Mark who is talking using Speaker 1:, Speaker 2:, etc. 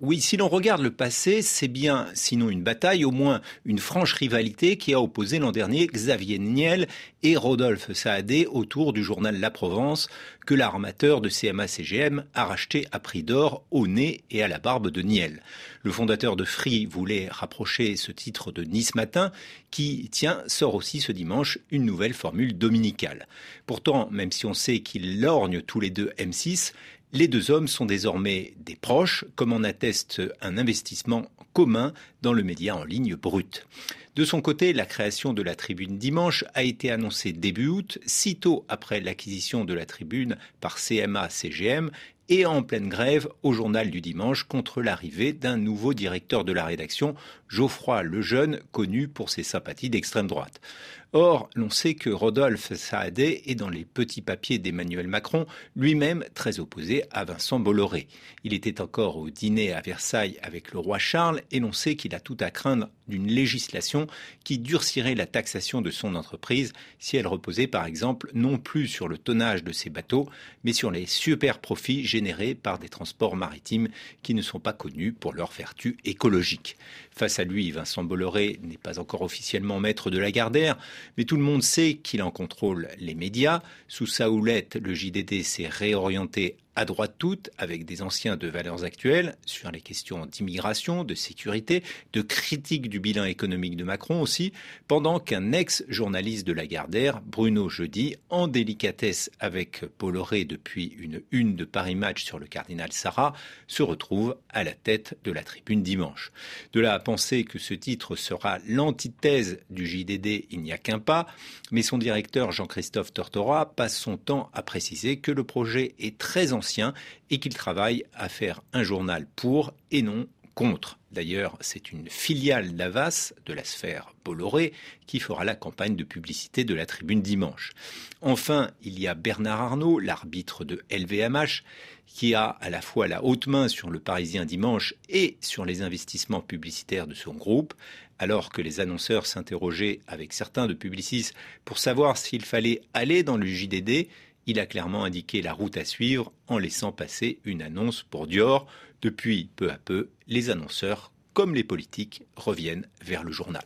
Speaker 1: Oui, si l'on regarde le passé, c'est bien, sinon une bataille, au moins une franche rivalité qui a opposé l'an dernier Xavier Niel et Rodolphe Saadé autour du journal La Provence que l'armateur de CMA-CGM a racheté à prix d'or au nez et à la barbe de Niel. Le fondateur de Free voulait rapprocher ce titre de Nice Matin qui, tiens, sort aussi ce dimanche une nouvelle formule dominicale. Pourtant, même si on sait qu'ils lorgnent tous les deux M6, les deux hommes sont désormais des proches, comme en atteste un investissement commun dans le média en ligne brut. De son côté, la création de la tribune dimanche a été annoncée début août, sitôt après l'acquisition de la tribune par CMA-CGM et en pleine grève au journal du dimanche contre l'arrivée d'un nouveau directeur de la rédaction, Geoffroy Lejeune, connu pour ses sympathies d'extrême droite. Or, l'on sait que Rodolphe Saadé est dans les petits papiers d'Emmanuel Macron, lui-même très opposé à Vincent Bolloré. Il était encore au dîner à Versailles avec le roi Charles et l'on sait qu'il a tout à craindre d'une législation qui durcirait la taxation de son entreprise si elle reposait par exemple non plus sur le tonnage de ses bateaux, mais sur les super profits générés par des transports maritimes qui ne sont pas connus pour leur vertu écologique. Face à lui, Vincent Bolloré n'est pas encore officiellement maître de la Gardère, mais tout le monde sait qu'il en contrôle les médias. Sous sa houlette, le JDD s'est réorienté à droite toute, avec des anciens de valeurs actuelles, sur les questions d'immigration, de sécurité, de critique du bilan économique de Macron aussi, pendant qu'un ex-journaliste de Lagardère, Bruno Jeudi, en délicatesse avec Bolloré depuis une une de Paris Match sur le cardinal Sarah, se retrouve à la tête de la tribune dimanche. De là à penser que ce titre sera l'antithèse du JDD, il n'y a qu'un pas, mais son directeur Jean-Christophe Tortora passe son temps à préciser que le projet est très ancien et qu'il travaille à faire un journal pour et non contre. D'ailleurs, c'est une filiale d'Avas, de la sphère Bolloré, qui fera la campagne de publicité de la tribune dimanche. Enfin, il y a Bernard Arnault, l'arbitre de LVMH, qui a à la fois la haute main sur le Parisien dimanche et sur les investissements publicitaires de son groupe, alors que les annonceurs s'interrogeaient avec certains de Publicis pour savoir s'il fallait aller dans le JDD, il a clairement indiqué la route à suivre en laissant passer une annonce pour Dior. Depuis peu à peu, les annonceurs, comme les politiques, reviennent vers le journal.